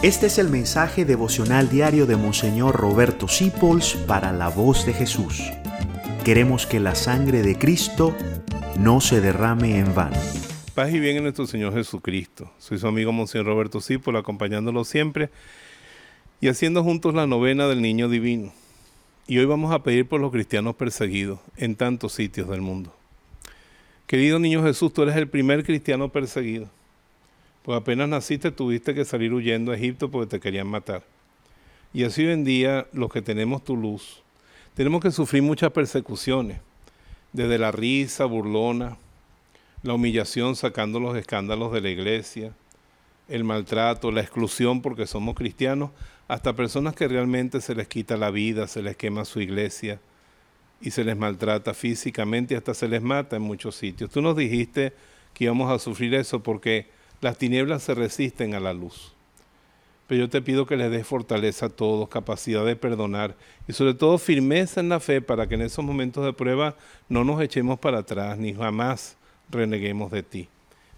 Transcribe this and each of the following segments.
Este es el mensaje devocional diario de Monseñor Roberto Sipols para la voz de Jesús. Queremos que la sangre de Cristo no se derrame en vano. Paz y bien en nuestro Señor Jesucristo. Soy su amigo Monseñor Roberto Sipols, acompañándolo siempre y haciendo juntos la novena del Niño Divino. Y hoy vamos a pedir por los cristianos perseguidos en tantos sitios del mundo. Querido niño Jesús, tú eres el primer cristiano perseguido. Pues apenas naciste tuviste que salir huyendo a Egipto porque te querían matar. Y así hoy en día los que tenemos tu luz, tenemos que sufrir muchas persecuciones, desde la risa burlona, la humillación sacando los escándalos de la iglesia, el maltrato, la exclusión porque somos cristianos, hasta personas que realmente se les quita la vida, se les quema su iglesia y se les maltrata físicamente y hasta se les mata en muchos sitios. Tú nos dijiste que íbamos a sufrir eso porque las tinieblas se resisten a la luz. Pero yo te pido que les des fortaleza a todos, capacidad de perdonar y sobre todo firmeza en la fe para que en esos momentos de prueba no nos echemos para atrás ni jamás reneguemos de ti.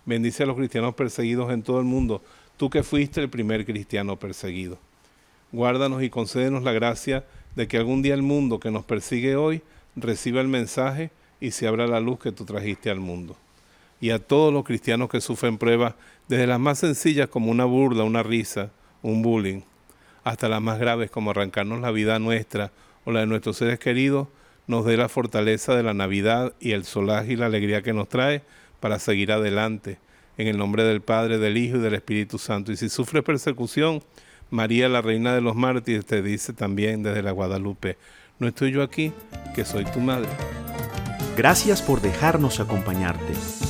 Bendice a los cristianos perseguidos en todo el mundo, tú que fuiste el primer cristiano perseguido. Guárdanos y concédenos la gracia de que algún día el mundo que nos persigue hoy reciba el mensaje y se abra la luz que tú trajiste al mundo y a todos los cristianos que sufren pruebas, desde las más sencillas como una burla, una risa, un bullying, hasta las más graves como arrancarnos la vida nuestra o la de nuestros seres queridos, nos dé la fortaleza de la Navidad y el solaje y la alegría que nos trae para seguir adelante. En el nombre del Padre, del Hijo y del Espíritu Santo. Y si sufres persecución, María, la Reina de los Mártires, te dice también desde la Guadalupe, no estoy yo aquí, que soy tu madre. Gracias por dejarnos acompañarte.